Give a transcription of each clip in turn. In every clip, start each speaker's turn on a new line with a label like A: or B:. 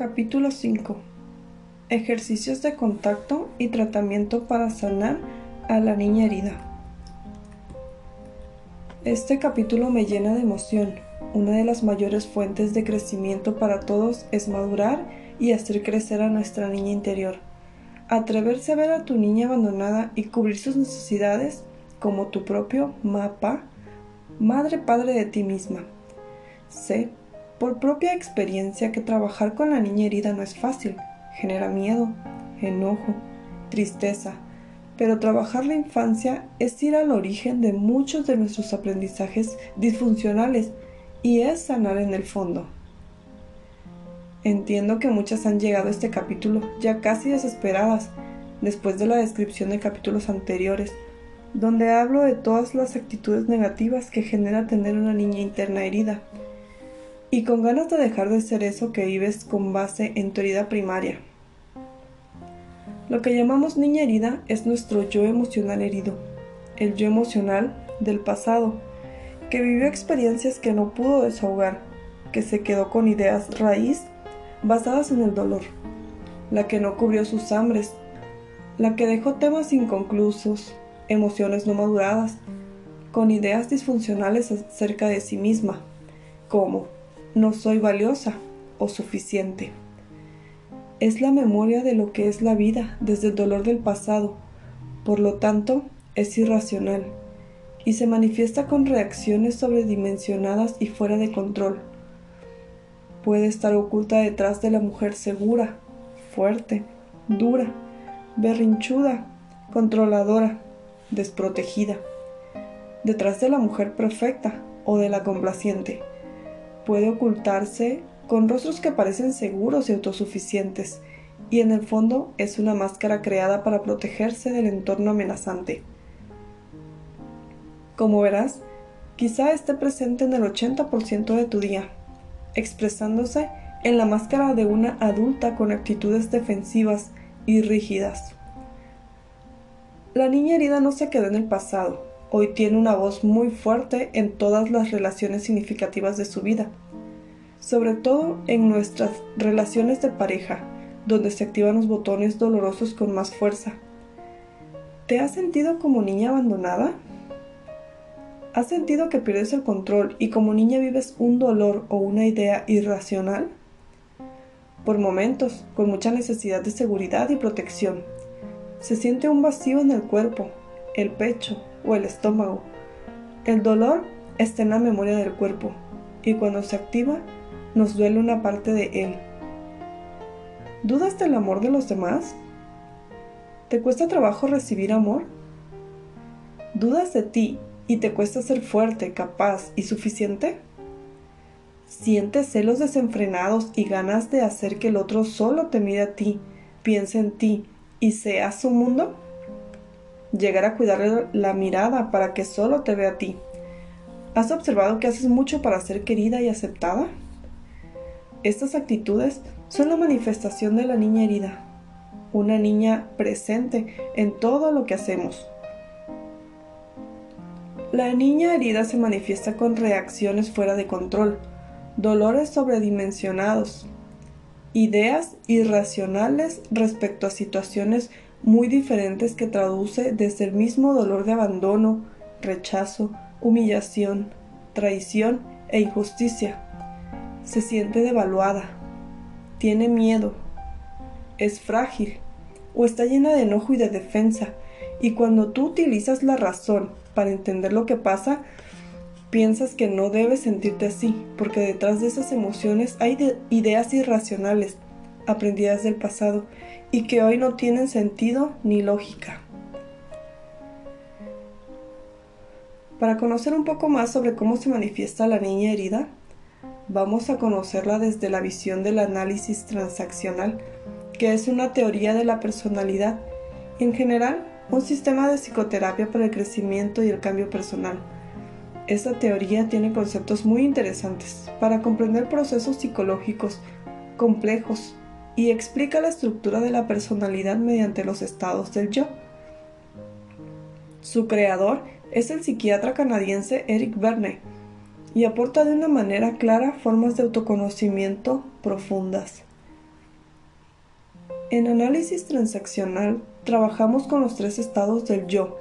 A: Capítulo 5 Ejercicios de contacto y tratamiento para sanar a la niña herida. Este capítulo me llena de emoción. Una de las mayores fuentes de crecimiento para todos es madurar y hacer crecer a nuestra niña interior. Atreverse a ver a tu niña abandonada y cubrir sus necesidades como tu propio mapa, madre padre de ti misma. Sé por propia experiencia que trabajar con la niña herida no es fácil, genera miedo, enojo, tristeza, pero trabajar la infancia es ir al origen de muchos de nuestros aprendizajes disfuncionales y es sanar en el fondo. Entiendo que muchas han llegado a este capítulo ya casi desesperadas después de la descripción de capítulos anteriores, donde hablo de todas las actitudes negativas que genera tener una niña interna herida y con ganas de dejar de ser eso que vives con base en tu herida primaria. Lo que llamamos niña herida es nuestro yo emocional herido, el yo emocional del pasado, que vivió experiencias que no pudo desahogar, que se quedó con ideas raíz basadas en el dolor, la que no cubrió sus hambres, la que dejó temas inconclusos, emociones no maduradas, con ideas disfuncionales acerca de sí misma, como no soy valiosa o suficiente. Es la memoria de lo que es la vida desde el dolor del pasado, por lo tanto es irracional y se manifiesta con reacciones sobredimensionadas y fuera de control. Puede estar oculta detrás de la mujer segura, fuerte, dura, berrinchuda, controladora, desprotegida, detrás de la mujer perfecta o de la complaciente puede ocultarse con rostros que parecen seguros y autosuficientes, y en el fondo es una máscara creada para protegerse del entorno amenazante. Como verás, quizá esté presente en el 80% de tu día, expresándose en la máscara de una adulta con actitudes defensivas y rígidas. La niña herida no se quedó en el pasado, hoy tiene una voz muy fuerte en todas las relaciones significativas de su vida, sobre todo en nuestras relaciones de pareja, donde se activan los botones dolorosos con más fuerza. ¿Te has sentido como niña abandonada? ¿Has sentido que pierdes el control y como niña vives un dolor o una idea irracional? Por momentos, con mucha necesidad de seguridad y protección. Se siente un vacío en el cuerpo, el pecho, o el estómago. El dolor está en la memoria del cuerpo y cuando se activa nos duele una parte de él. ¿Dudas del amor de los demás? ¿Te cuesta trabajo recibir amor? ¿Dudas de ti y te cuesta ser fuerte, capaz y suficiente? ¿Sientes celos desenfrenados y ganas de hacer que el otro solo te mire a ti, piense en ti y sea su mundo? Llegar a cuidarle la mirada para que solo te vea a ti. ¿Has observado que haces mucho para ser querida y aceptada? Estas actitudes son la manifestación de la niña herida, una niña presente en todo lo que hacemos. La niña herida se manifiesta con reacciones fuera de control, dolores sobredimensionados, ideas irracionales respecto a situaciones muy diferentes que traduce desde el mismo dolor de abandono, rechazo, humillación, traición e injusticia. Se siente devaluada, tiene miedo, es frágil o está llena de enojo y de defensa, y cuando tú utilizas la razón para entender lo que pasa, piensas que no debes sentirte así, porque detrás de esas emociones hay ideas irracionales aprendidas del pasado y que hoy no tienen sentido ni lógica. Para conocer un poco más sobre cómo se manifiesta la niña herida, vamos a conocerla desde la visión del análisis transaccional, que es una teoría de la personalidad y en general un sistema de psicoterapia para el crecimiento y el cambio personal. Esta teoría tiene conceptos muy interesantes para comprender procesos psicológicos complejos y explica la estructura de la personalidad mediante los estados del yo. Su creador es el psiquiatra canadiense Eric Verne y aporta de una manera clara formas de autoconocimiento profundas. En análisis transaccional trabajamos con los tres estados del yo,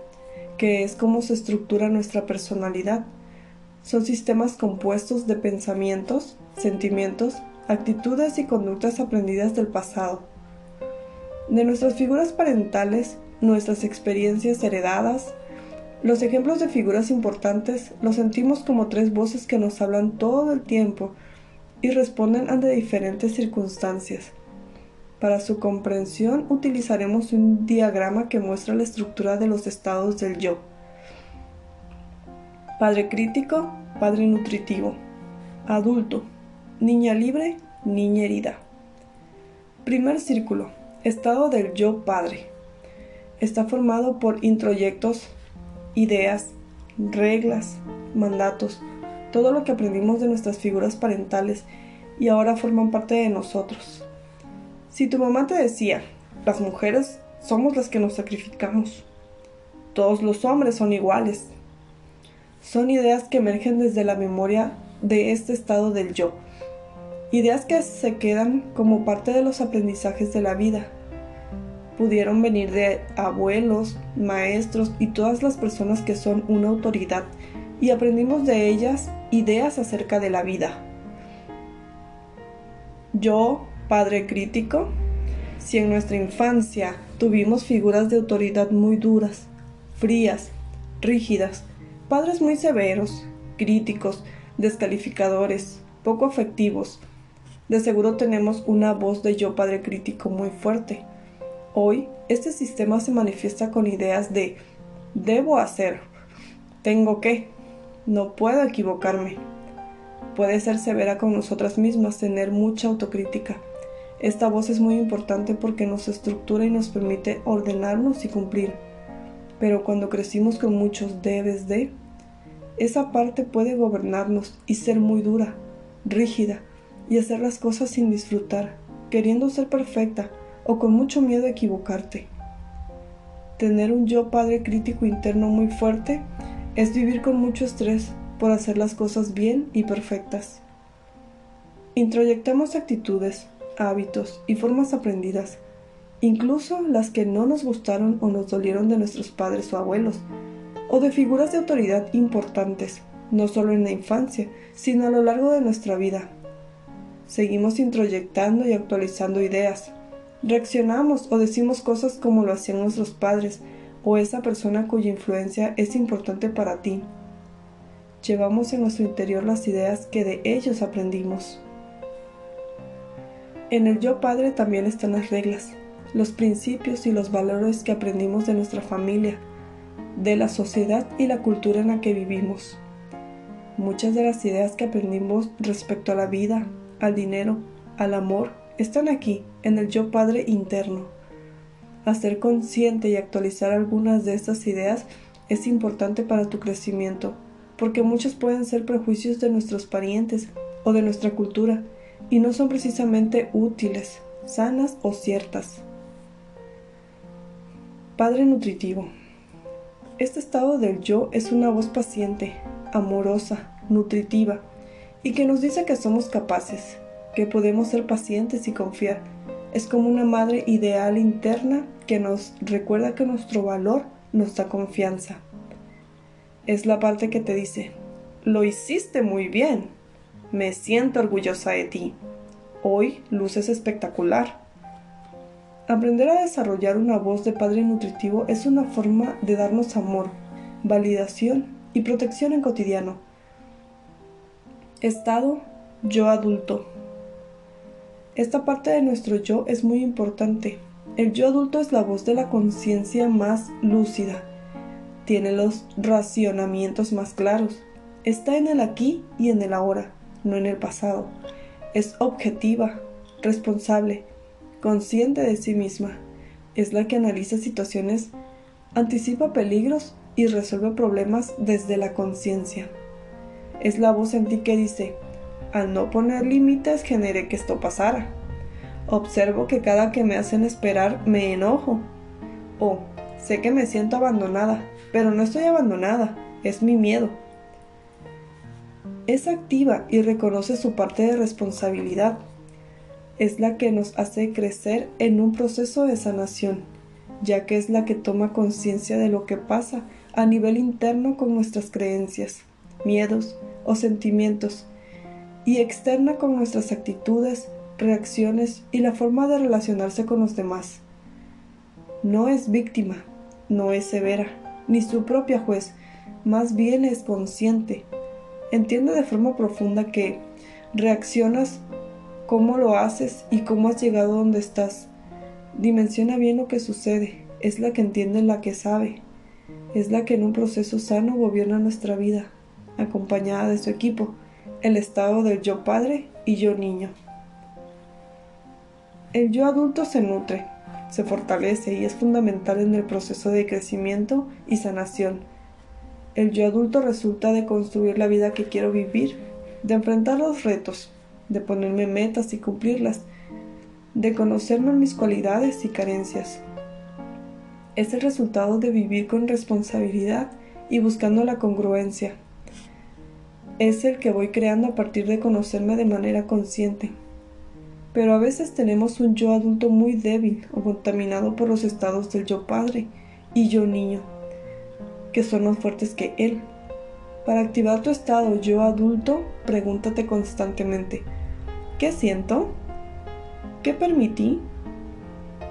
A: que es cómo se estructura nuestra personalidad. Son sistemas compuestos de pensamientos, sentimientos, actitudes y conductas aprendidas del pasado. De nuestras figuras parentales, nuestras experiencias heredadas, los ejemplos de figuras importantes los sentimos como tres voces que nos hablan todo el tiempo y responden ante diferentes circunstancias. Para su comprensión utilizaremos un diagrama que muestra la estructura de los estados del yo. Padre crítico, padre nutritivo. Adulto, niña libre, niña herida. Primer círculo, estado del yo padre. Está formado por introyectos, ideas, reglas, mandatos, todo lo que aprendimos de nuestras figuras parentales y ahora forman parte de nosotros. Si tu mamá te decía, las mujeres somos las que nos sacrificamos, todos los hombres son iguales, son ideas que emergen desde la memoria de este estado del yo, ideas que se quedan como parte de los aprendizajes de la vida. Pudieron venir de abuelos, maestros y todas las personas que son una autoridad y aprendimos de ellas ideas acerca de la vida. Yo padre crítico? Si en nuestra infancia tuvimos figuras de autoridad muy duras, frías, rígidas, padres muy severos, críticos, descalificadores, poco afectivos, de seguro tenemos una voz de yo padre crítico muy fuerte. Hoy, este sistema se manifiesta con ideas de debo hacer, tengo que, no puedo equivocarme. Puede ser severa con nosotras mismas, tener mucha autocrítica esta voz es muy importante porque nos estructura y nos permite ordenarnos y cumplir. Pero cuando crecimos con muchos debes de, esa parte puede gobernarnos y ser muy dura, rígida, y hacer las cosas sin disfrutar, queriendo ser perfecta o con mucho miedo a equivocarte. Tener un yo padre crítico interno muy fuerte es vivir con mucho estrés por hacer las cosas bien y perfectas. Introyectamos actitudes, hábitos y formas aprendidas, incluso las que no nos gustaron o nos dolieron de nuestros padres o abuelos, o de figuras de autoridad importantes, no solo en la infancia, sino a lo largo de nuestra vida. Seguimos introyectando y actualizando ideas. Reaccionamos o decimos cosas como lo hacían nuestros padres o esa persona cuya influencia es importante para ti. Llevamos en nuestro interior las ideas que de ellos aprendimos. En el yo padre también están las reglas, los principios y los valores que aprendimos de nuestra familia, de la sociedad y la cultura en la que vivimos. Muchas de las ideas que aprendimos respecto a la vida, al dinero, al amor, están aquí, en el yo padre interno. Hacer consciente y actualizar algunas de estas ideas es importante para tu crecimiento, porque muchos pueden ser prejuicios de nuestros parientes o de nuestra cultura, y no son precisamente útiles, sanas o ciertas. Padre nutritivo. Este estado del yo es una voz paciente, amorosa, nutritiva, y que nos dice que somos capaces, que podemos ser pacientes y confiar. Es como una madre ideal interna que nos recuerda que nuestro valor nos da confianza. Es la parte que te dice, lo hiciste muy bien, me siento orgullosa de ti. Hoy luces espectacular. Aprender a desarrollar una voz de padre nutritivo es una forma de darnos amor, validación y protección en cotidiano. Estado yo adulto. Esta parte de nuestro yo es muy importante. El yo adulto es la voz de la conciencia más lúcida. Tiene los racionamientos más claros. Está en el aquí y en el ahora no en el pasado. Es objetiva, responsable, consciente de sí misma. Es la que analiza situaciones, anticipa peligros y resuelve problemas desde la conciencia. Es la voz en ti que dice, al no poner límites generé que esto pasara. Observo que cada que me hacen esperar me enojo. O sé que me siento abandonada, pero no estoy abandonada, es mi miedo es activa y reconoce su parte de responsabilidad. es la que nos hace crecer en un proceso de sanación, ya que es la que toma conciencia de lo que pasa a nivel interno con nuestras creencias, miedos o sentimientos, y externa con nuestras actitudes, reacciones y la forma de relacionarse con los demás. No es víctima, no es severa, ni su propia juez, más bien es consciente. Entiende de forma profunda que reaccionas cómo lo haces y cómo has llegado donde estás. Dimensiona bien lo que sucede, es la que entiende la que sabe, es la que en un proceso sano gobierna nuestra vida, acompañada de su equipo, el estado del yo padre y yo niño. El yo adulto se nutre, se fortalece y es fundamental en el proceso de crecimiento y sanación. El yo adulto resulta de construir la vida que quiero vivir, de enfrentar los retos, de ponerme metas y cumplirlas, de conocerme mis cualidades y carencias. Es el resultado de vivir con responsabilidad y buscando la congruencia. Es el que voy creando a partir de conocerme de manera consciente. Pero a veces tenemos un yo adulto muy débil o contaminado por los estados del yo padre y yo niño, que son más fuertes que él. Para activar tu estado yo adulto, pregúntate constantemente, ¿Qué siento? ¿Qué permití?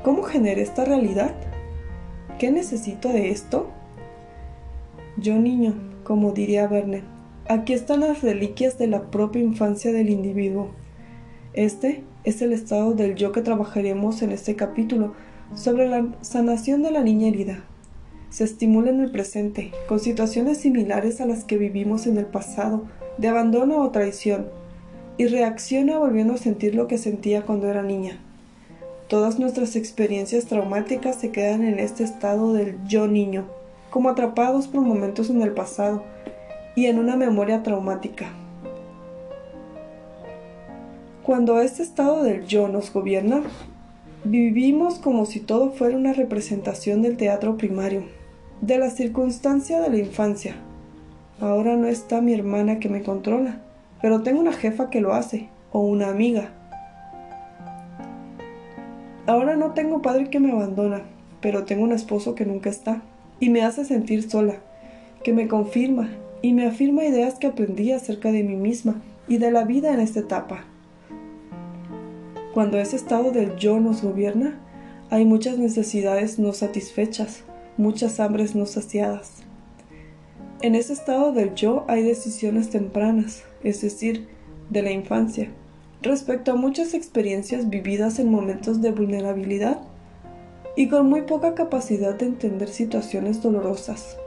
A: ¿Cómo generé esta realidad? ¿Qué necesito de esto? Yo niño, como diría Verne, aquí están las reliquias de la propia infancia del individuo. Este es el estado del yo que trabajaremos en este capítulo sobre la sanación de la niña herida. Se estimula en el presente, con situaciones similares a las que vivimos en el pasado, de abandono o traición, y reacciona volviendo a sentir lo que sentía cuando era niña. Todas nuestras experiencias traumáticas se quedan en este estado del yo niño, como atrapados por momentos en el pasado y en una memoria traumática. Cuando este estado del yo nos gobierna, vivimos como si todo fuera una representación del teatro primario, de la circunstancia de la infancia. Ahora no está mi hermana que me controla, pero tengo una jefa que lo hace, o una amiga. Ahora no tengo padre que me abandona, pero tengo un esposo que nunca está, y me hace sentir sola, que me confirma y me afirma ideas que aprendí acerca de mí misma y de la vida en esta etapa. Cuando ese estado del yo nos gobierna, hay muchas necesidades no satisfechas, muchas hambres no saciadas. En ese estado del yo hay decisiones tempranas, es decir, de la infancia, respecto a muchas experiencias vividas en momentos de vulnerabilidad y con muy poca capacidad de entender situaciones dolorosas.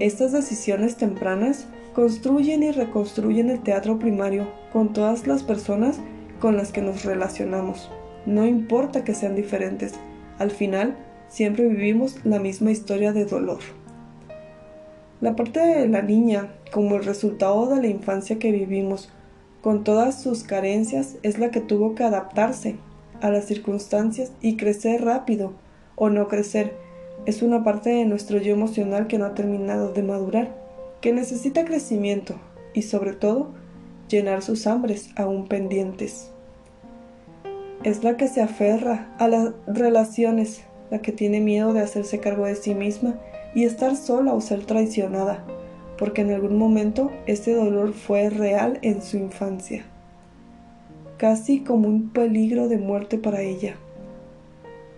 A: Estas decisiones tempranas construyen y reconstruyen el teatro primario con todas las personas con las que nos relacionamos. No importa que sean diferentes, al final siempre vivimos la misma historia de dolor. La parte de la niña, como el resultado de la infancia que vivimos, con todas sus carencias, es la que tuvo que adaptarse a las circunstancias y crecer rápido o no crecer. Es una parte de nuestro yo emocional que no ha terminado de madurar, que necesita crecimiento y sobre todo llenar sus hambres aún pendientes. Es la que se aferra a las relaciones, la que tiene miedo de hacerse cargo de sí misma y estar sola o ser traicionada, porque en algún momento ese dolor fue real en su infancia, casi como un peligro de muerte para ella.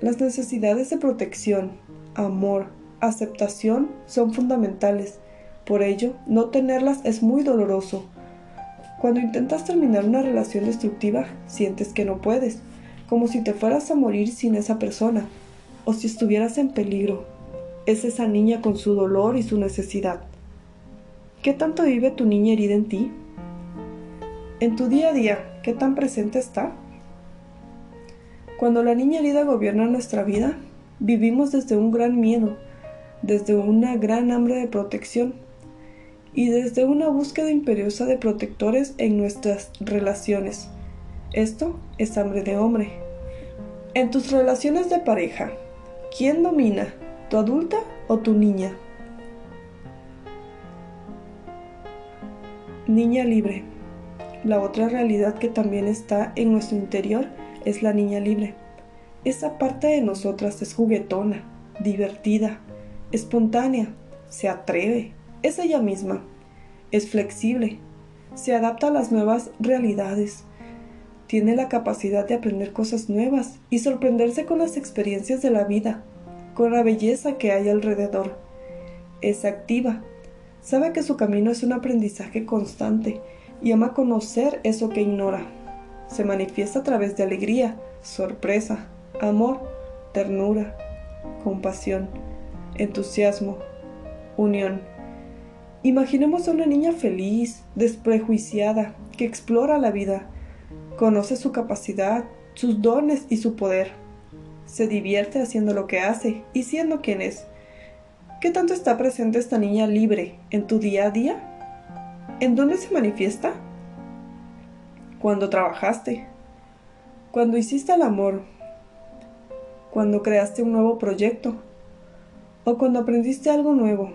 A: Las necesidades de protección, amor, aceptación son fundamentales, por ello no tenerlas es muy doloroso. Cuando intentas terminar una relación destructiva, sientes que no puedes, como si te fueras a morir sin esa persona, o si estuvieras en peligro, es esa niña con su dolor y su necesidad. ¿Qué tanto vive tu niña herida en ti? En tu día a día, ¿qué tan presente está? Cuando la niña herida gobierna nuestra vida, vivimos desde un gran miedo, desde una gran hambre de protección y desde una búsqueda imperiosa de protectores en nuestras relaciones. Esto es hambre de hombre. En tus relaciones de pareja, ¿quién domina? tu adulta o tu niña. Niña libre. la otra realidad que también está en nuestro interior es la niña libre. Esa parte de nosotras es juguetona, divertida, espontánea, se atreve, es ella misma, es flexible, se adapta a las nuevas realidades, tiene la capacidad de aprender cosas nuevas y sorprenderse con las experiencias de la vida, con la belleza que hay alrededor. Es activa, sabe que su camino es un aprendizaje constante y ama conocer eso que ignora. Se manifiesta a través de alegría, sorpresa, amor, ternura, compasión, entusiasmo, unión. Imaginemos a una niña feliz, desprejuiciada, que explora la vida, conoce su capacidad, sus dones y su poder. Se divierte haciendo lo que hace y siendo quien es. ¿Qué tanto está presente esta niña libre en tu día a día? ¿En dónde se manifiesta? Cuando trabajaste, cuando hiciste el amor, cuando creaste un nuevo proyecto o cuando aprendiste algo nuevo,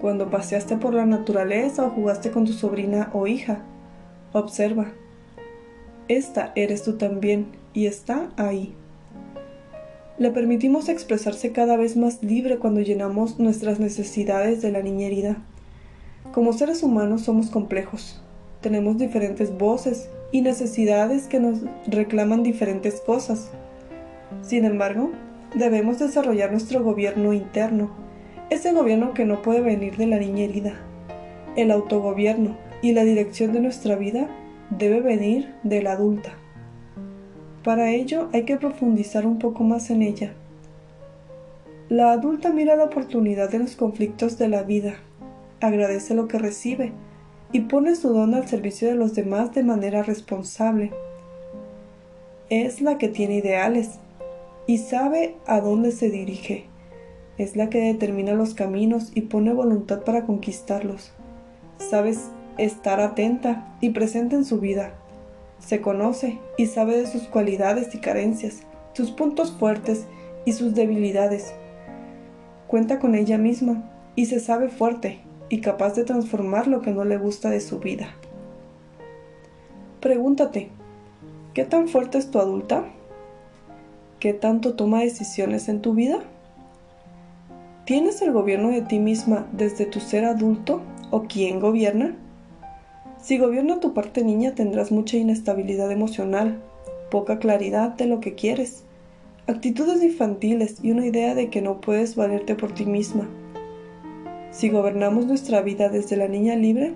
A: cuando paseaste por la naturaleza o jugaste con tu sobrina o hija. Observa. Esta eres tú también y está ahí. Le permitimos expresarse cada vez más libre cuando llenamos nuestras necesidades de la niña. Como seres humanos somos complejos. Tenemos diferentes voces y necesidades que nos reclaman diferentes cosas. Sin embargo, debemos desarrollar nuestro gobierno interno, ese gobierno que no puede venir de la niña herida. El autogobierno y la dirección de nuestra vida debe venir de la adulta. Para ello hay que profundizar un poco más en ella. La adulta mira la oportunidad en los conflictos de la vida, agradece lo que recibe y pone su don al servicio de los demás de manera responsable. Es la que tiene ideales, y sabe a dónde se dirige. Es la que determina los caminos y pone voluntad para conquistarlos. Sabes estar atenta y presente en su vida. Se conoce y sabe de sus cualidades y carencias, sus puntos fuertes y sus debilidades. Cuenta con ella misma y se sabe fuerte y capaz de transformar lo que no le gusta de su vida. Pregúntate, ¿qué tan fuerte es tu adulta? ¿Qué tanto toma decisiones en tu vida? ¿Tienes el gobierno de ti misma desde tu ser adulto o quién gobierna? Si gobierna tu parte niña tendrás mucha inestabilidad emocional, poca claridad de lo que quieres, actitudes infantiles y una idea de que no puedes valerte por ti misma. Si gobernamos nuestra vida desde la niña libre,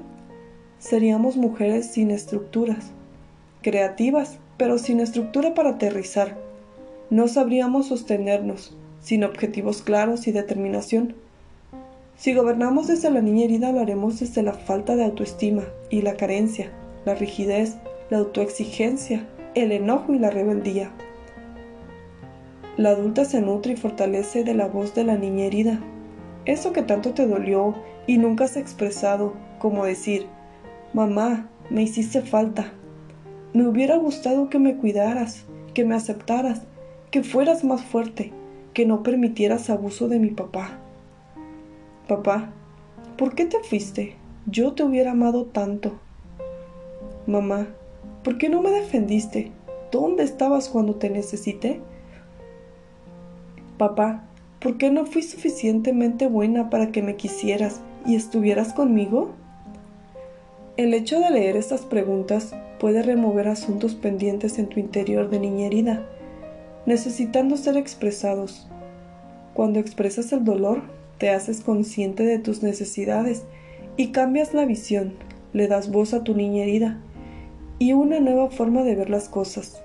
A: seríamos mujeres sin estructuras, creativas, pero sin estructura para aterrizar no sabríamos sostenernos sin objetivos claros y determinación. Si gobernamos desde la niña herida, lo haremos desde la falta de autoestima y la carencia, la rigidez, la autoexigencia, el enojo y la rebeldía. La adulta se nutre y fortalece de la voz de la niña herida. Eso que tanto te dolió y nunca has expresado, como decir, mamá, me hiciste falta. Me hubiera gustado que me cuidaras, que me aceptaras, que fueras más fuerte, que no permitieras abuso de mi papá. Papá, ¿por qué te fuiste? Yo te hubiera amado tanto. Mamá, ¿por qué no me defendiste? ¿Dónde estabas cuando te necesité? Papá, ¿por qué no fui suficientemente buena para que me quisieras y estuvieras conmigo? El hecho de leer estas preguntas puede remover asuntos pendientes en tu interior de niña herida necesitando ser expresados. Cuando expresas el dolor, te haces consciente de tus necesidades y cambias la visión, le das voz a tu niña herida y una nueva forma de ver las cosas.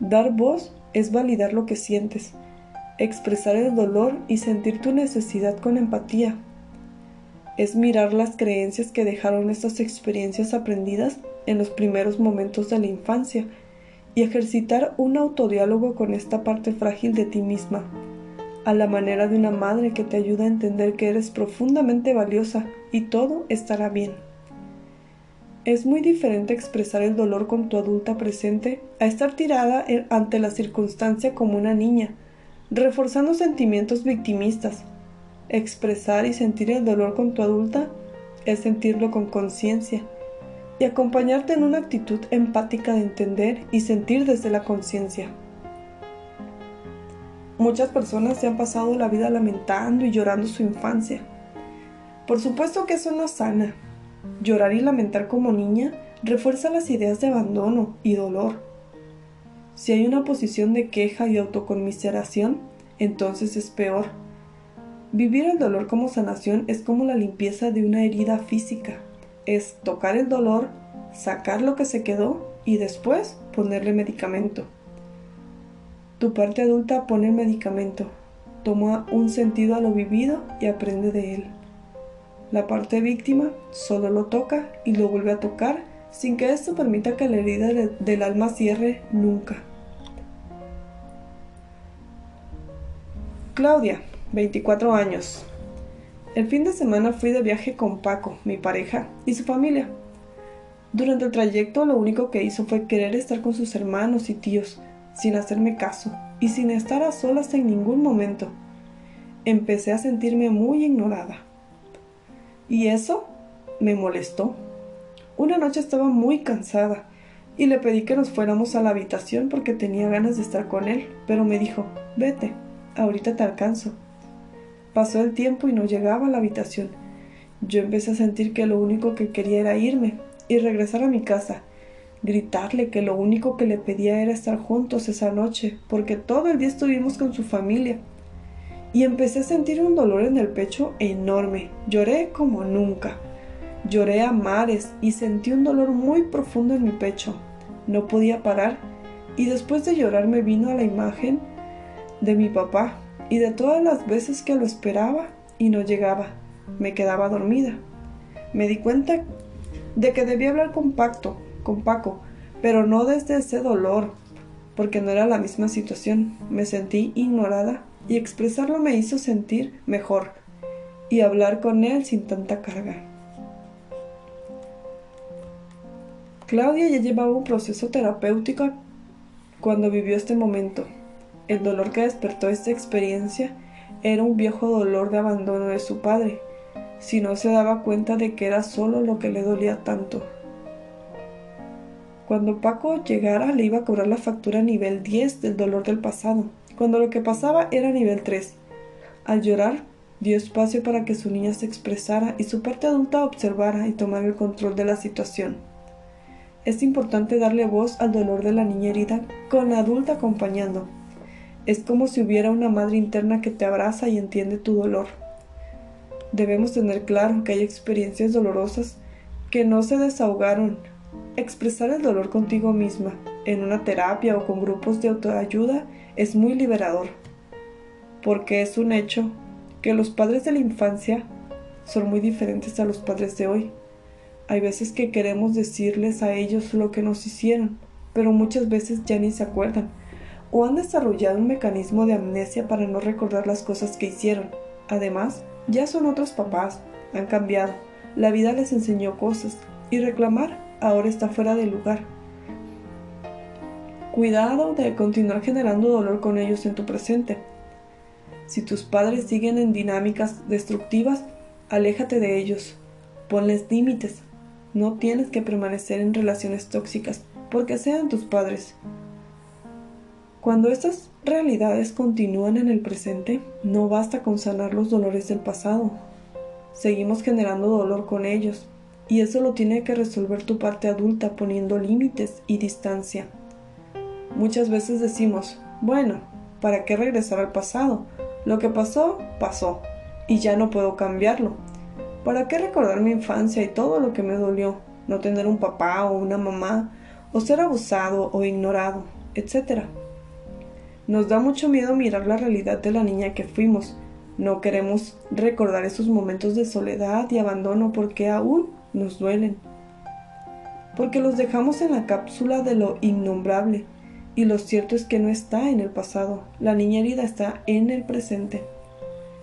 A: Dar voz es validar lo que sientes, expresar el dolor y sentir tu necesidad con empatía. Es mirar las creencias que dejaron estas experiencias aprendidas en los primeros momentos de la infancia y ejercitar un autodiálogo con esta parte frágil de ti misma, a la manera de una madre que te ayuda a entender que eres profundamente valiosa y todo estará bien. Es muy diferente expresar el dolor con tu adulta presente a estar tirada ante la circunstancia como una niña, reforzando sentimientos victimistas. Expresar y sentir el dolor con tu adulta es sentirlo con conciencia, y acompañarte en una actitud empática de entender y sentir desde la conciencia. Muchas personas se han pasado la vida lamentando y llorando su infancia. Por supuesto que eso no sana. Llorar y lamentar como niña refuerza las ideas de abandono y dolor. Si hay una posición de queja y autoconmiseración, entonces es peor. Vivir el dolor como sanación es como la limpieza de una herida física. Es tocar el dolor, sacar lo que se quedó y después ponerle medicamento. Tu parte adulta pone el medicamento, toma un sentido a lo vivido y aprende de él. La parte víctima solo lo toca y lo vuelve a tocar sin que esto permita que la herida del alma cierre nunca. Claudia, 24 años. El fin de semana fui de viaje con Paco, mi pareja, y su familia. Durante el trayecto lo único que hizo fue querer estar con sus hermanos y tíos, sin hacerme caso y sin estar a solas en ningún momento. Empecé a sentirme muy ignorada. Y eso me molestó. Una noche estaba muy cansada y le pedí que nos fuéramos a la habitación porque tenía ganas de estar con él, pero me dijo, vete, ahorita te alcanzo. Pasó el tiempo y no llegaba a la habitación. Yo empecé a sentir que lo único que quería era irme y regresar a mi casa gritarle que lo único que le pedía era estar juntos esa noche, porque todo el día estuvimos con su familia. Y empecé a sentir un dolor en el pecho enorme. Lloré como nunca. Lloré a mares y sentí un dolor muy profundo en mi pecho. No podía parar y después de llorar me vino a la imagen de mi papá y de todas las veces que lo esperaba y no llegaba. Me quedaba dormida. Me di cuenta de que debía hablar con Pacto, con Paco, pero no desde ese dolor, porque no era la misma situación. Me sentí ignorada y expresarlo me hizo sentir mejor y hablar con él sin tanta carga. Claudia ya llevaba un proceso terapéutico cuando vivió este momento. El dolor que despertó esta experiencia era un viejo dolor de abandono de su padre, si no se daba cuenta de que era solo lo que le dolía tanto. Cuando Paco llegara le iba a cobrar la factura nivel 10 del dolor del pasado, cuando lo que pasaba era nivel 3. Al llorar, dio espacio para que su niña se expresara y su parte adulta observara y tomara el control de la situación. Es importante darle voz al dolor de la niña herida con la adulta acompañando. Es como si hubiera una madre interna que te abraza y entiende tu dolor. Debemos tener claro que hay experiencias dolorosas que no se desahogaron Expresar el dolor contigo misma en una terapia o con grupos de autoayuda es muy liberador, porque es un hecho que los padres de la infancia son muy diferentes a los padres de hoy. Hay veces que queremos decirles a ellos lo que nos hicieron, pero muchas veces ya ni se acuerdan, o han desarrollado un mecanismo de amnesia para no recordar las cosas que hicieron. Además, ya son otros papás, han cambiado, la vida les enseñó cosas, y reclamar ahora está fuera de lugar. Cuidado de continuar generando dolor con ellos en tu presente. Si tus padres siguen en dinámicas destructivas, aléjate de ellos. Ponles límites. No tienes que permanecer en relaciones tóxicas porque sean tus padres. Cuando estas realidades continúan en el presente, no basta con sanar los dolores del pasado. Seguimos generando dolor con ellos y eso lo tiene que resolver tu parte adulta poniendo límites y distancia. Muchas veces decimos, bueno, ¿para qué regresar al pasado? Lo que pasó, pasó, y ya no puedo cambiarlo. ¿Para qué recordar mi infancia y todo lo que me dolió? No tener un papá o una mamá, o ser abusado o ignorado, etc. Nos da mucho miedo mirar la realidad de la niña que fuimos. No queremos recordar esos momentos de soledad y abandono porque aún nos duelen, porque los dejamos en la cápsula de lo innombrable, y lo cierto es que no está en el pasado, la niña herida está en el presente.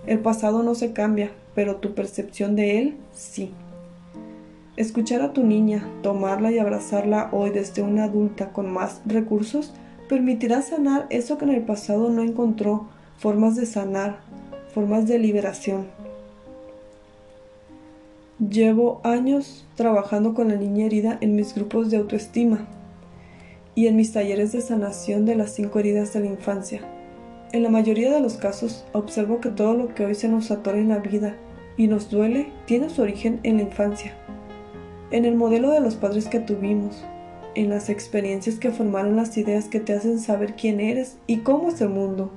A: El pasado no se cambia, pero tu percepción de él sí. Escuchar a tu niña, tomarla y abrazarla hoy desde una adulta con más recursos permitirá sanar eso que en el pasado no encontró formas de sanar, formas de liberación. Llevo años trabajando con la niña herida en mis grupos de autoestima y en mis talleres de sanación de las cinco heridas de la infancia. En la mayoría de los casos observo que todo lo que hoy se nos atora en la vida y nos duele tiene su origen en la infancia, en el modelo de los padres que tuvimos, en las experiencias que formaron las ideas que te hacen saber quién eres y cómo es el mundo,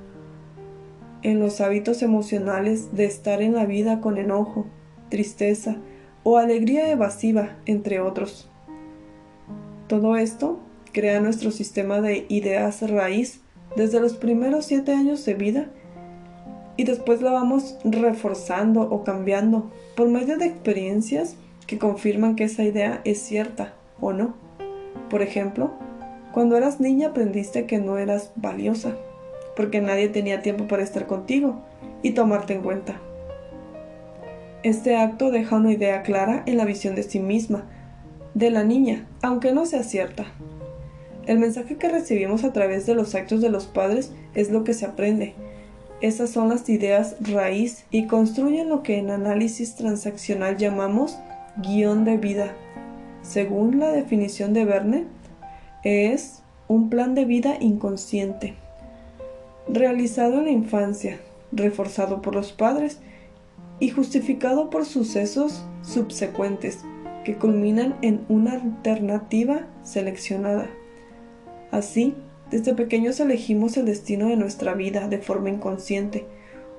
A: en los hábitos emocionales de estar en la vida con enojo, tristeza o alegría evasiva, entre otros. Todo esto crea nuestro sistema de ideas raíz desde los primeros siete años de vida y después la vamos reforzando o cambiando por medio de experiencias que confirman que esa idea es cierta o no. Por ejemplo, cuando eras niña aprendiste que no eras valiosa, porque nadie tenía tiempo para estar contigo y tomarte en cuenta. Este acto deja una idea clara en la visión de sí misma, de la niña, aunque no sea cierta. El mensaje que recibimos a través de los actos de los padres es lo que se aprende. Esas son las ideas raíz y construyen lo que en análisis transaccional llamamos guion de vida. Según la definición de Verne, es un plan de vida inconsciente, realizado en la infancia, reforzado por los padres y justificado por sucesos subsecuentes que culminan en una alternativa seleccionada. Así, desde pequeños elegimos el destino de nuestra vida de forma inconsciente.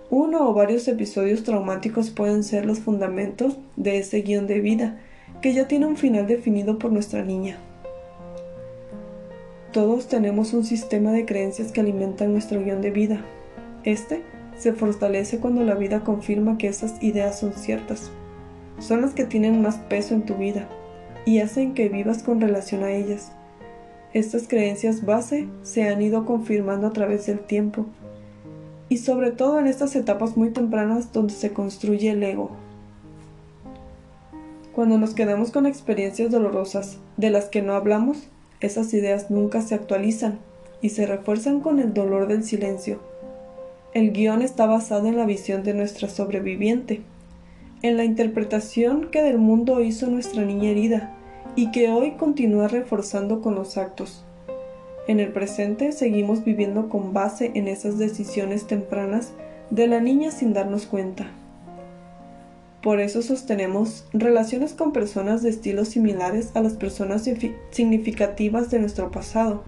A: Uno o varios episodios traumáticos pueden ser los fundamentos de ese guion de vida, que ya tiene un final definido por nuestra niña. Todos tenemos un sistema de creencias que alimentan nuestro guion de vida. Este se fortalece cuando la vida confirma que esas ideas son ciertas. Son las que tienen más peso en tu vida y hacen que vivas con relación a ellas. Estas creencias base se han ido confirmando a través del tiempo y sobre todo en estas etapas muy tempranas donde se construye el ego. Cuando nos quedamos con experiencias dolorosas de las que no hablamos, esas ideas nunca se actualizan y se refuerzan con el dolor del silencio. El guion está basado en la visión de nuestra sobreviviente, en la interpretación que del mundo hizo nuestra niña herida, y que hoy continúa reforzando con los actos. En el presente seguimos viviendo con base en esas decisiones tempranas de la niña sin darnos cuenta. Por eso sostenemos relaciones con personas de estilos similares a las personas significativas de nuestro pasado.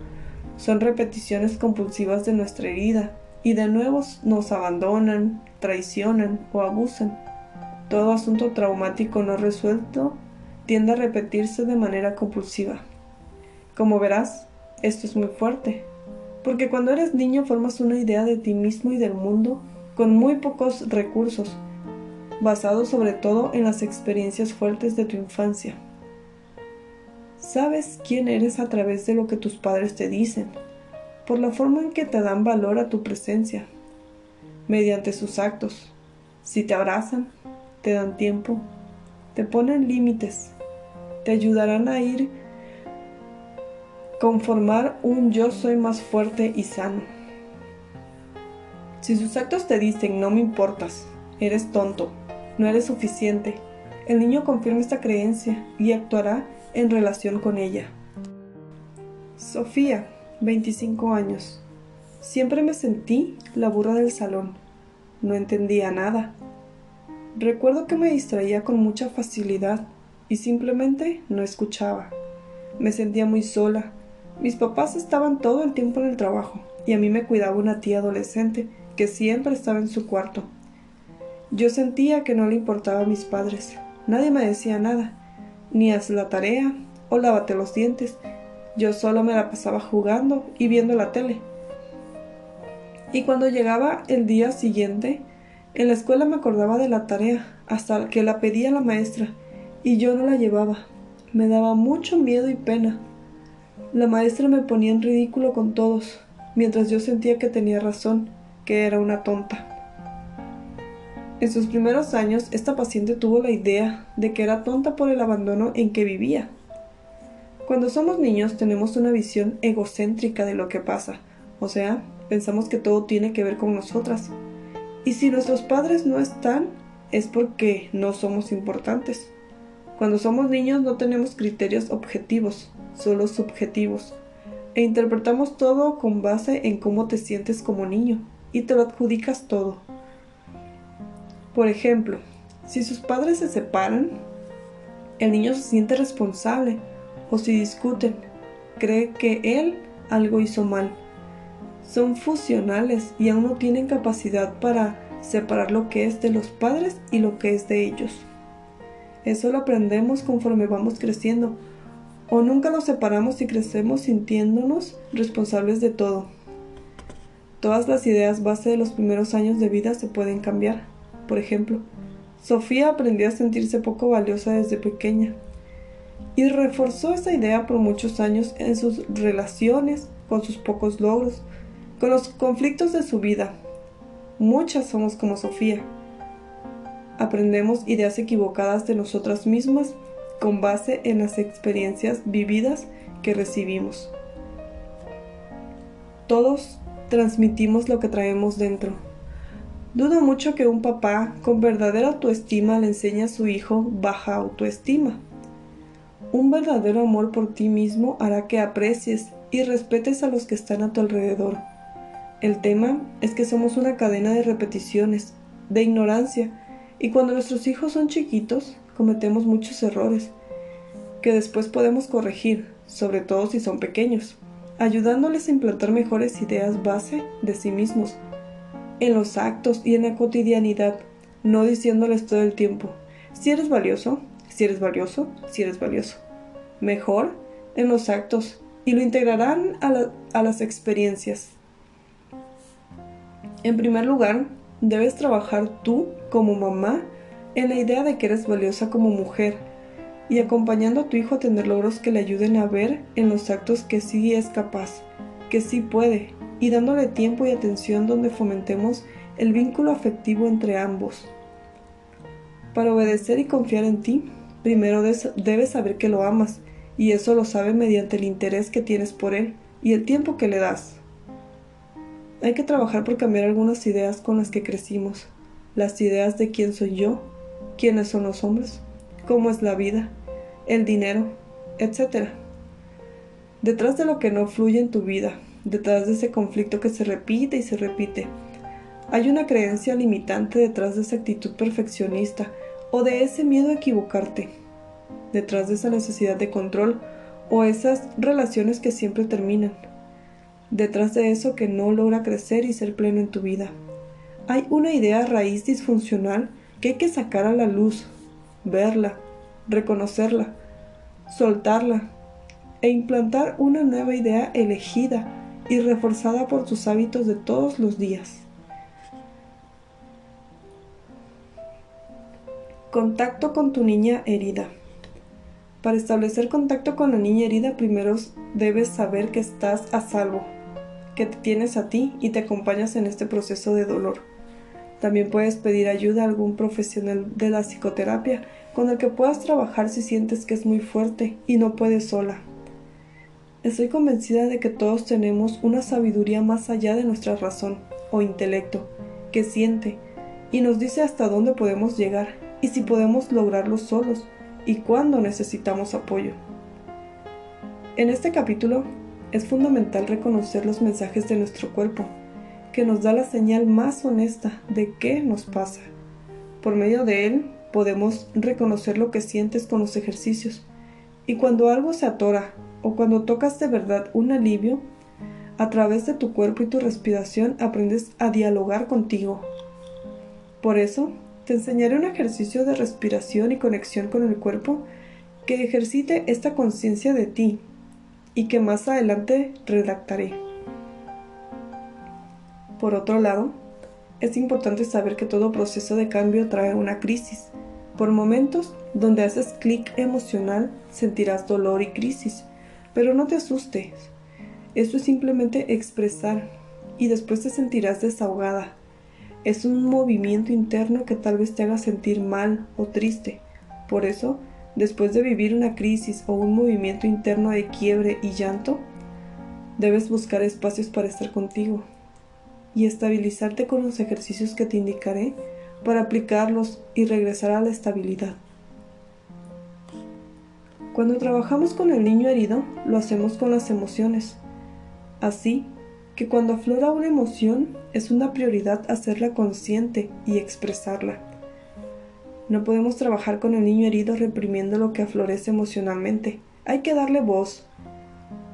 A: Son repeticiones compulsivas de nuestra herida y de nuevo nos abandonan, traicionan o abusan. Todo asunto traumático no resuelto tiende a repetirse de manera compulsiva. Como verás, esto es muy fuerte, porque cuando eres niño formas una idea de ti mismo y del mundo con muy pocos recursos, basado sobre todo en las experiencias fuertes de tu infancia. Sabes quién eres a través de lo que tus padres te dicen, por la forma en que te dan valor a tu presencia, mediante sus actos. Si te abrazan, te dan tiempo, te ponen límites, te ayudarán a ir conformar un yo soy más fuerte y sano. Si sus actos te dicen no me importas, eres tonto, no eres suficiente, el niño confirma esta creencia y actuará en relación con ella. Sofía, 25 años. Siempre me sentí la burra del salón. No entendía nada. Recuerdo que me distraía con mucha facilidad y simplemente no escuchaba. Me sentía muy sola. Mis papás estaban todo el tiempo en el trabajo y a mí me cuidaba una tía adolescente que siempre estaba en su cuarto. Yo sentía que no le importaba a mis padres. Nadie me decía nada, ni haz la tarea o lávate los dientes. Yo solo me la pasaba jugando y viendo la tele. Y cuando llegaba el día siguiente, en la escuela me acordaba de la tarea hasta que la pedía la maestra y yo no la llevaba. Me daba mucho miedo y pena. La maestra me ponía en ridículo con todos, mientras yo sentía que tenía razón, que era una tonta. En sus primeros años, esta paciente tuvo la idea de que era tonta por el abandono en que vivía. Cuando somos niños tenemos una visión egocéntrica de lo que pasa, o sea, pensamos que todo tiene que ver con nosotras. Y si nuestros padres no están, es porque no somos importantes Cuando somos niños no tenemos criterios objetivos, solo subjetivos, e interpretamos todo con base en cómo te sientes como niño, y te lo adjudicas todo. Por ejemplo, si sus padres se separan, el niño se siente responsable, o si discuten, cree que él algo hizo mal. Son fusionales y aún no tienen capacidad para separar lo que es de los padres y lo que es de ellos. Eso lo aprendemos conforme vamos creciendo, o nunca nos separamos y crecemos sintiéndonos responsables de todo. Todas las ideas base de los primeros años de vida se pueden cambiar. Por ejemplo, Sofía aprendió a sentirse poco valiosa desde pequeña y reforzó esa idea por muchos años en sus relaciones, con sus pocos logros, con los conflictos de su vida. Muchas somos como Sofía. Aprendemos ideas equivocadas de nosotras mismas con base en las experiencias vividas que recibimos. Todos transmitimos lo que traemos dentro. Dudo mucho que un papá con verdadera autoestima le enseñe a su hijo baja autoestima. Un verdadero amor por ti mismo hará que aprecies y respetes a los que están a tu alrededor. El tema es que somos una cadena de repeticiones, de ignorancia, y cuando nuestros hijos son chiquitos, cometemos muchos errores, que después podemos corregir, sobre todo si son pequeños, ayudándoles a implantar mejores ideas base de sí mismos, en los actos y en la cotidianidad, no diciéndoles todo el tiempo, si eres valioso, si eres valioso, si eres valioso. Mejor en los actos y lo integrarán a, a las experiencias. En primer lugar, debes trabajar tú como mamá en la idea de que eres valiosa como mujer y acompañando a tu hijo a tener logros que le ayuden a ver en los actos que sí es capaz, que sí puede, y dándole tiempo y atención donde fomentemos el vínculo afectivo entre ambos. Para obedecer y confiar en ti, Primero debes saber que lo amas, y eso lo sabe mediante el interés que tienes por él y el tiempo que le das. Hay que trabajar por cambiar algunas ideas con las que crecimos, las ideas de quién soy yo, quiénes son los hombres, cómo es la vida, el dinero, etc. Detrás de lo que no fluye en tu vida, detrás de ese conflicto que se repite y se repite, hay una creencia limitante detrás de esa actitud perfeccionista o de ese miedo a equivocarte, detrás de esa necesidad de control o esas relaciones que siempre terminan, detrás de eso que no logra crecer y ser pleno en tu vida. Hay una idea raíz disfuncional que hay que sacar a la luz, verla, reconocerla, soltarla e implantar una nueva idea elegida y reforzada por tus hábitos de todos los días. Contacto con tu niña herida. Para establecer contacto con la niña herida, primero debes saber que estás a salvo, que te tienes a ti y te acompañas en este proceso de dolor. También puedes pedir ayuda a algún profesional de la psicoterapia con el que puedas trabajar si sientes que es muy fuerte y no puedes sola. Estoy convencida de que todos tenemos una sabiduría más allá de nuestra razón o intelecto, que siente y nos dice hasta dónde podemos llegar y si podemos lograrlo solos y cuándo necesitamos apoyo. En este capítulo es fundamental reconocer los mensajes de nuestro cuerpo, que nos da la señal más honesta de qué nos pasa. Por medio de él podemos reconocer lo que sientes con los ejercicios, y cuando algo se atora o cuando tocas de verdad un alivio, a través de tu cuerpo y tu respiración aprendes a dialogar contigo. Por eso, te enseñaré un ejercicio de respiración y conexión con el cuerpo que ejercite esta conciencia de ti y que más adelante redactaré. Por otro lado, es importante saber que todo proceso de cambio trae una crisis. Por momentos donde haces clic emocional sentirás dolor y crisis, pero no te asustes. Esto es simplemente expresar y después te sentirás desahogada, es un movimiento interno que tal vez te haga sentir mal o triste. Por eso, después de vivir una crisis o un movimiento interno de quiebre y llanto, debes buscar espacios para estar contigo y estabilizarte con los ejercicios que te indicaré para aplicarlos y regresar a la estabilidad. Cuando trabajamos con el niño herido, lo hacemos con las emociones. Así que cuando aflora una emoción, es una prioridad hacerla consciente y expresarla. No podemos trabajar con el niño herido reprimiendo lo que aflorece emocionalmente. Hay que darle voz.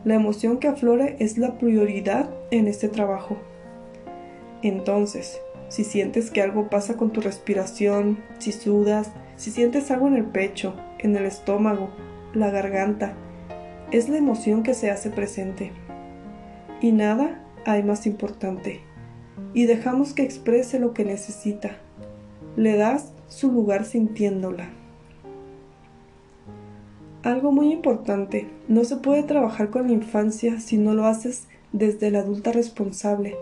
A: La emoción que aflore es la prioridad en este trabajo. Entonces, si sientes que algo pasa con tu respiración, si sudas, si sientes algo en el pecho, en el estómago, la garganta, es la emoción que se hace presente. Y nada hay más importante. Y dejamos que exprese lo que necesita. Le das su lugar sintiéndola. Algo muy importante, no se puede trabajar con la infancia si no lo haces desde la adulta responsable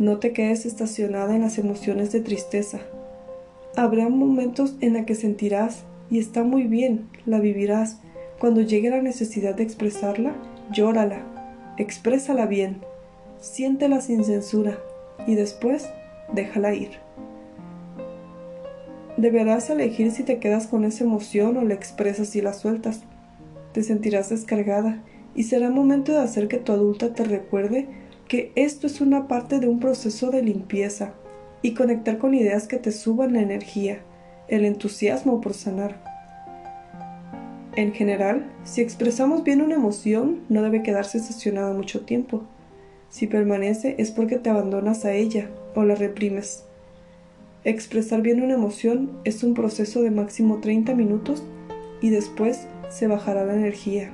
A: no te quedes estacionada en las emociones de tristeza. Habrá momentos en los que sentirás, y está muy bien, la vivirás. Cuando llegue la necesidad de expresarla, llórala, exprésala bien, siéntela sin censura, y después déjala ir. Deberás elegir si te quedas con esa emoción o la expresas y la sueltas. Te sentirás descargada y será momento de hacer que tu adulta te recuerde que esto es una parte de un proceso de limpieza y conectar con ideas que te suban la energía, el entusiasmo por sanar. En general, si expresamos bien una emoción, no debe quedarse estacionada mucho tiempo. Si permanece es porque te abandonas a ella o la reprimes. Expresar bien una emoción es un proceso de máximo 30 minutos y después se bajará la energía.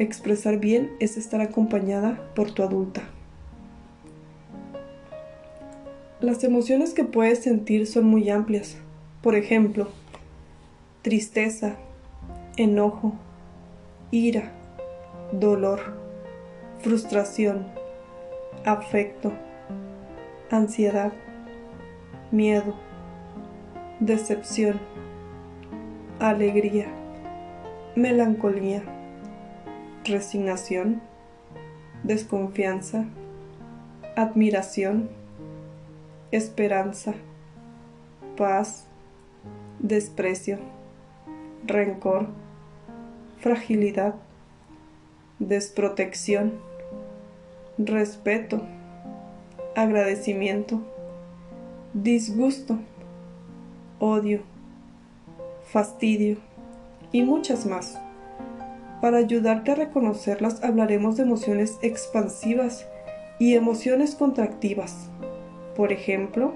A: Expresar bien es estar acompañada por tu adulta. Las emociones que puedes sentir son muy amplias. Por ejemplo, tristeza, enojo, ira, dolor, frustración, afecto, ansiedad, miedo, decepción, alegría, melancolía resignación, desconfianza, admiración, esperanza, paz, desprecio, rencor, fragilidad, desprotección, respeto, agradecimiento, disgusto, odio, fastidio y muchas más. Para ayudarte a reconocerlas hablaremos de emociones expansivas y emociones contractivas. Por ejemplo,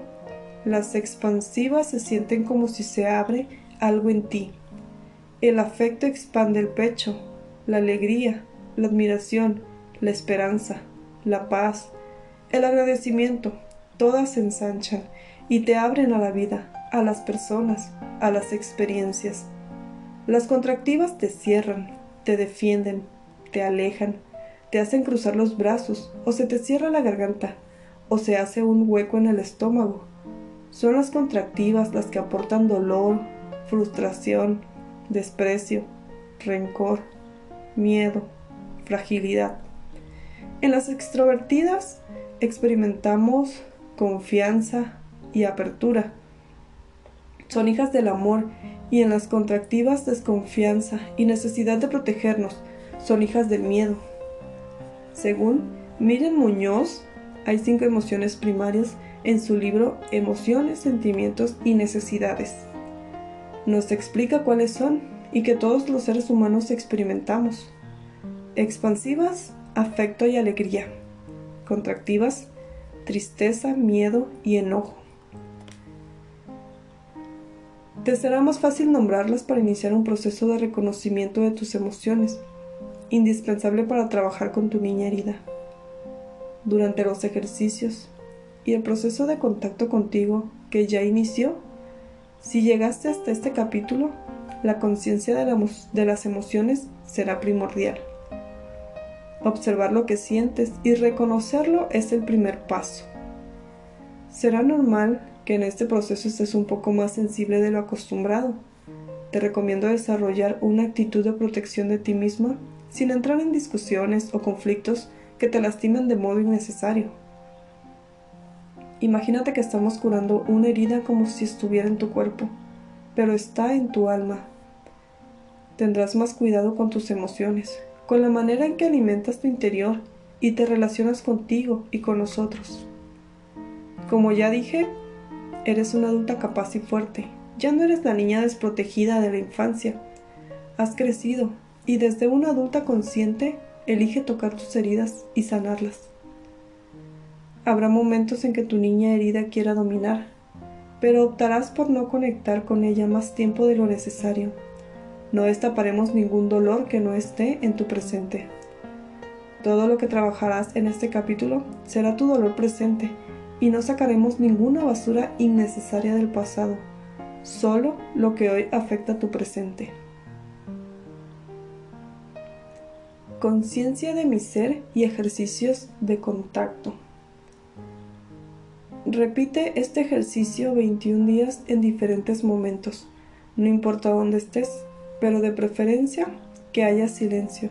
A: las expansivas se sienten como si se abre algo en ti. El afecto expande el pecho, la alegría, la admiración, la esperanza, la paz, el agradecimiento, todas se ensanchan y te abren a la vida, a las personas, a las experiencias. Las contractivas te cierran, te defienden, te alejan, te hacen cruzar los brazos, o se te cierra la garganta, o se hace un hueco en el estómago. Son las contractivas las que aportan dolor, frustración, desprecio, rencor, miedo, fragilidad. En las extrovertidas experimentamos confianza y apertura. Son hijas del amor y en las contractivas desconfianza y necesidad de protegernos son hijas del miedo. Según Miren Muñoz, hay cinco emociones primarias en su libro Emociones, Sentimientos y Necesidades. Nos explica cuáles son y que todos los seres humanos experimentamos. Expansivas, afecto y alegría. Contractivas, tristeza, miedo y enojo. Te será más fácil nombrarlas para iniciar un proceso de reconocimiento de tus emociones, indispensable para trabajar con tu niña herida. Durante los ejercicios y el proceso de contacto contigo que ya inició, si llegaste hasta este capítulo, la conciencia de, de, las emociones será primordial. Observar lo que sientes y reconocerlo es el primer paso. Será normal que en este proceso estés un poco más sensible de lo acostumbrado. Te recomiendo desarrollar una actitud de protección de ti misma sin entrar en discusiones o conflictos que te lastimen de modo innecesario. Imagínate que estamos curando una herida como si estuviera en tu cuerpo, pero está en tu alma. Tendrás más cuidado con tus emociones, con la manera en que alimentas tu interior y te relacionas contigo y con los otros. Como ya dije, eres una adulta capaz y fuerte. Ya no eres la niña desprotegida de la infancia. Has crecido y desde una adulta consciente elige tocar tus heridas y sanarlas. Habrá momentos en que tu niña herida quiera dominar, pero optarás por no conectar con ella más tiempo de lo necesario. No destaparemos ningún dolor que no esté en tu presente. Todo lo que trabajarás en este capítulo será tu dolor presente y no sacaremos ninguna basura innecesaria del pasado, solo lo que hoy afecta a tu presente. Conciencia de mi ser y ejercicios de contacto. Repite este ejercicio 21 días en diferentes momentos, no importa dónde estés, pero de preferencia que haya silencio,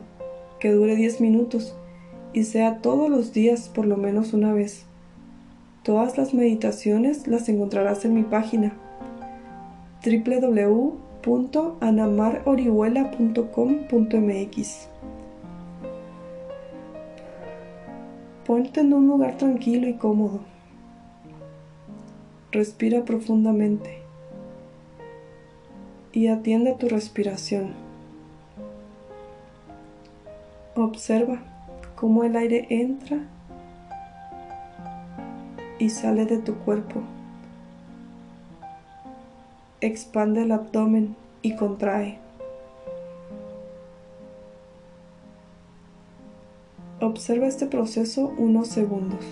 A: que dure 10 minutos y sea todos los días por lo menos una vez. Todas las meditaciones las encontrarás en mi página www.anamarorihuela.com.mx. Ponte en un lugar tranquilo y cómodo Respira profundamente y atiende tu respiración. Observa cómo el aire entra y sale de tu cuerpo. Expande el abdomen y contrae. Observa este proceso unos segundos.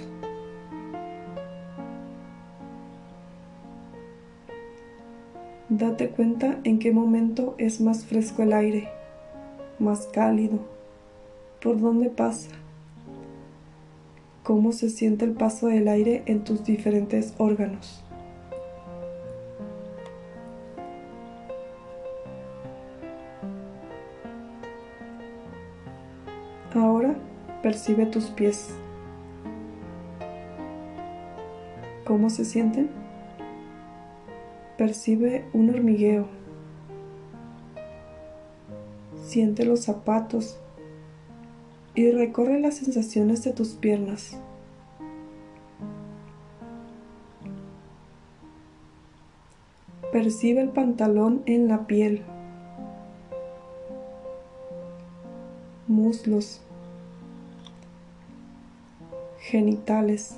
A: Date cuenta en qué momento es más fresco el aire, más cálido, por dónde pasa, cómo se siente el paso del aire en tus diferentes órganos. Ahora percibe tus pies. ¿Cómo se sienten? Percibe un hormigueo. Siente los zapatos y recorre las sensaciones de tus piernas. Percibe el pantalón en la piel, muslos, genitales.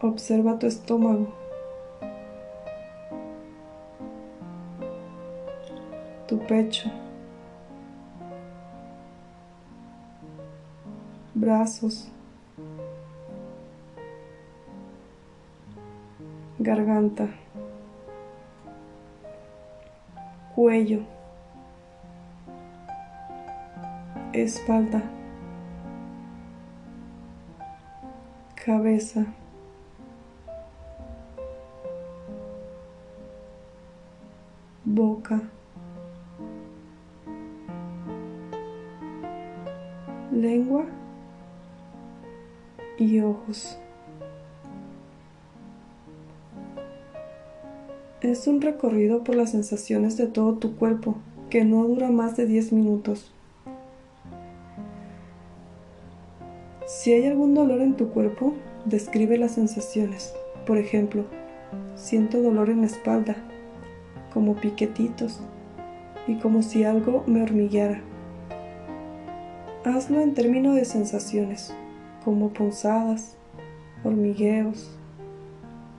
A: Observa tu estómago. Tu pecho. Brazos. Garganta. Cuello. Espalda. Cabeza. boca, Es un recorrido por las sensaciones de todo tu cuerpo que no dura más de 10 minutos. Si hay algún dolor en tu cuerpo, describe las sensaciones. Por ejemplo, siento dolor en la espalda, como piquetitos y como si algo me hormigueara. Hazlo en términos de sensaciones, como punzadas, hormigueos,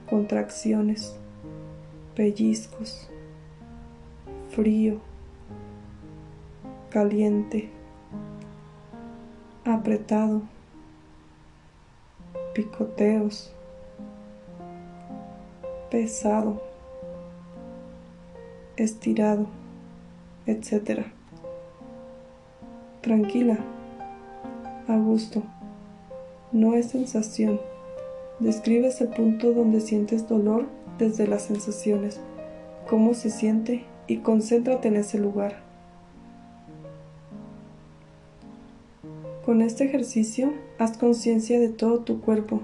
A: contracciones, pellizcos, frío, caliente, apretado, picoteos, pesado estirado, etc. Tranquila, a gusto. No es sensación. Describes el punto donde sientes dolor desde las sensaciones, cómo se siente y concéntrate en ese lugar. Con este ejercicio, haz conciencia de todo tu cuerpo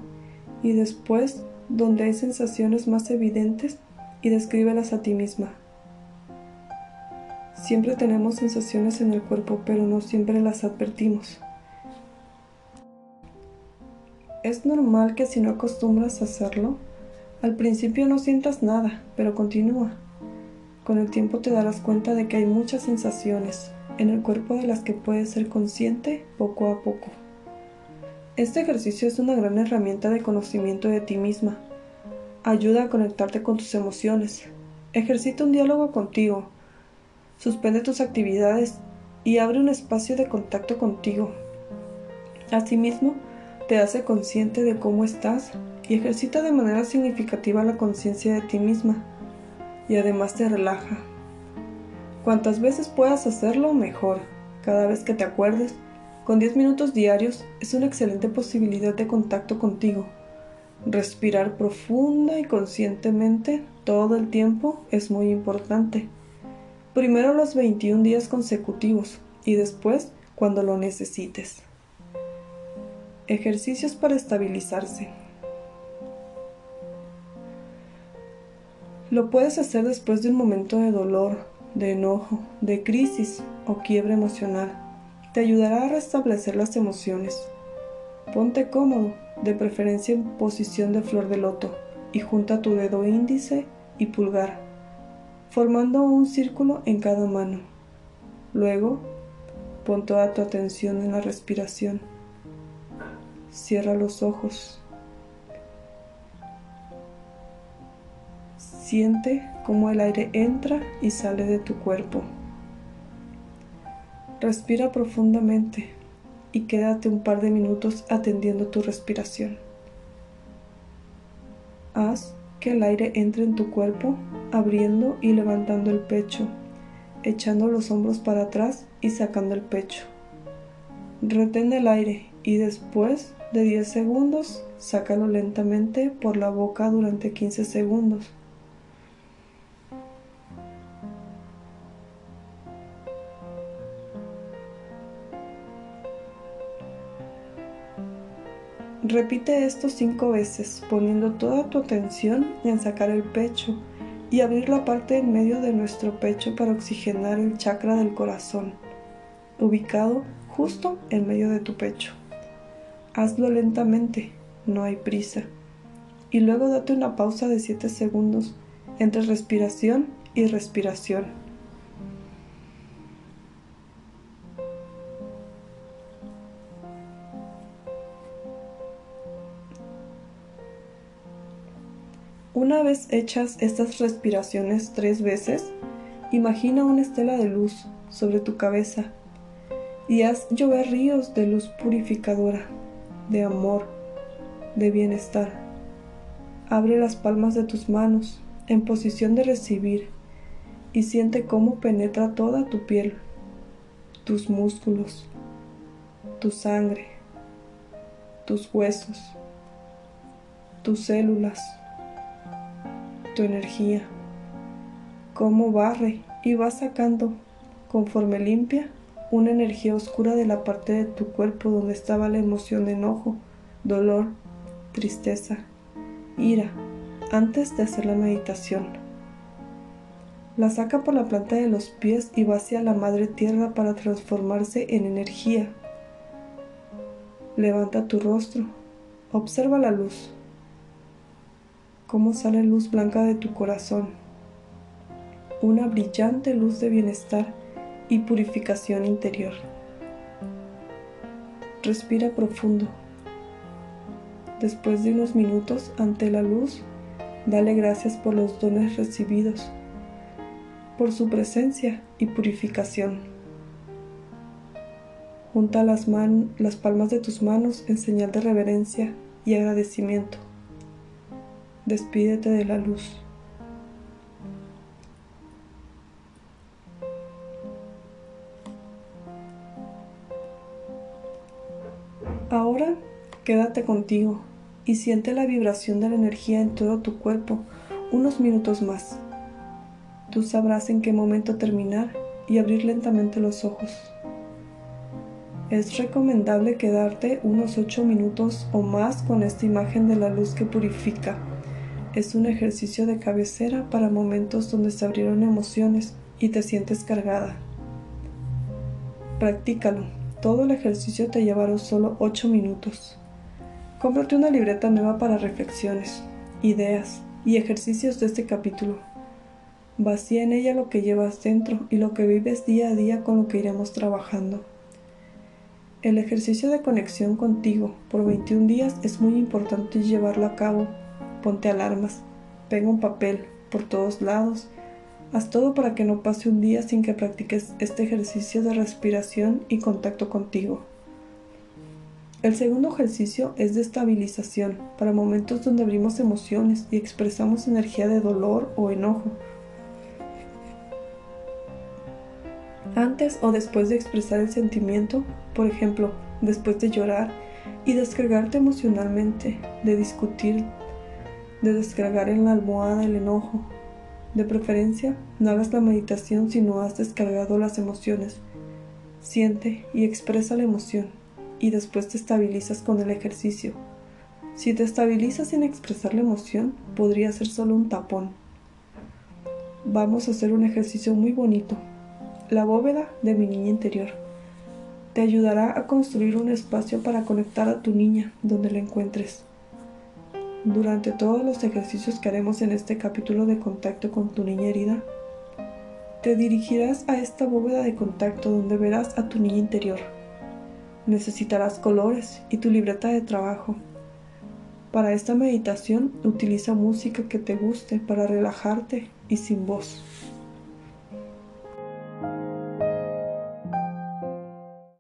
A: y después, donde hay sensaciones más evidentes, y descríbelas a ti misma Siempre tenemos sensaciones en el cuerpo, pero no siempre las advertimos. Es normal que si no acostumbras a hacerlo, al principio no sientas nada, pero continúa. Con el tiempo te darás cuenta de que hay muchas sensaciones en el cuerpo de las que puedes ser consciente poco a poco. Este ejercicio es una gran herramienta de conocimiento de ti misma. Ayuda a conectarte con tus emociones. Ejercita un diálogo contigo. Suspende tus actividades y abre un espacio de contacto contigo. Asimismo, te hace consciente de cómo estás y ejercita de manera significativa la conciencia de ti misma y además te relaja. Cuantas veces puedas hacerlo, mejor. Cada vez que te acuerdes, con 10 minutos diarios es una excelente posibilidad de contacto contigo. Respirar profunda y conscientemente todo el tiempo es muy importante. Primero los 21 días consecutivos y después cuando lo necesites. Ejercicios para estabilizarse. Lo puedes hacer después de un momento de dolor, de enojo, de crisis o quiebre emocional. Te ayudará a restablecer las emociones. Ponte cómodo, de preferencia en posición de flor de loto, y junta tu dedo índice y pulgar, formando un círculo en cada mano. Luego, pon toda tu atención en la respiración. Cierra los ojos Siente cómo el aire entra y sale de tu cuerpo. Respira profundamente y quédate un par de minutos atendiendo tu respiración. Haz que el aire entre en tu cuerpo abriendo y levantando el pecho, echando los hombros para atrás y sacando el pecho. Retén el aire y después de 10 segundos, sácalo lentamente por la boca durante 15 segundos. Repite esto cinco veces, poniendo toda tu atención en sacar el pecho y abrir la parte en medio de nuestro pecho para oxigenar el chakra del corazón, ubicado justo en medio de tu pecho. Hazlo lentamente, no hay prisa. Y luego date una pausa de 7 segundos entre respiración y respiración. Una vez hechas estas respiraciones tres veces, imagina una estela de luz sobre tu cabeza y haz llover ríos de luz purificadora, de amor, de bienestar. Abre las palmas de tus manos en posición de recibir y siente cómo penetra toda tu piel, tus músculos, tu sangre, tus huesos, tus células tu energía, cómo barre y va sacando, conforme limpia, una energía oscura de la parte de tu cuerpo donde estaba la emoción de enojo, dolor, tristeza, ira, antes de hacer la meditación. La saca por la planta de los pies y va hacia la madre tierra para transformarse en energía. Levanta tu rostro, observa la luz cómo sale luz blanca de tu corazón, una brillante luz de bienestar y purificación interior. Respira profundo. Después de unos minutos ante la luz, dale gracias por los dones recibidos, por su presencia y purificación. Junta las, las palmas de tus manos en señal de reverencia y agradecimiento despídete de la luz. Ahora quédate contigo y siente la vibración de la energía en todo tu cuerpo unos minutos más. Tú sabrás en qué momento terminar y abrir lentamente los ojos. Es recomendable quedarte unos 8 minutos o más con esta imagen de la luz que purifica es un ejercicio de cabecera para momentos donde se abrieron emociones y te sientes cargada. Practícalo. Todo el ejercicio te llevará solo 8 minutos. Cómprate una libreta nueva para reflexiones, ideas y ejercicios de este capítulo. Vacía en ella lo que llevas dentro y lo que vives día a día con lo que iremos trabajando. El ejercicio de conexión contigo por 21 días es muy importante llevarlo a cabo. Ponte alarmas, pega un papel por todos lados, haz todo para que no pase un día sin que practiques este ejercicio de respiración y contacto contigo. El segundo ejercicio es de estabilización para momentos donde abrimos emociones y expresamos energía de dolor o enojo. Antes o después de expresar el sentimiento, por ejemplo, después de llorar y descargarte emocionalmente, de discutir, de descargar en la almohada el enojo. De preferencia, no hagas la meditación si no has descargado las emociones. Siente y expresa la emoción y después te estabilizas con el ejercicio. Si te estabilizas sin expresar la emoción, podría ser solo un tapón. Vamos a hacer un ejercicio muy bonito. La bóveda de mi niña interior. Te ayudará a construir un espacio para conectar a tu niña donde la encuentres. Durante todos los ejercicios que haremos en este capítulo de contacto con tu niña herida, te dirigirás a esta bóveda de contacto donde verás a tu niña interior Necesitarás colores y tu libreta de trabajo. Para esta meditación utiliza música que te guste para relajarte y sin voz.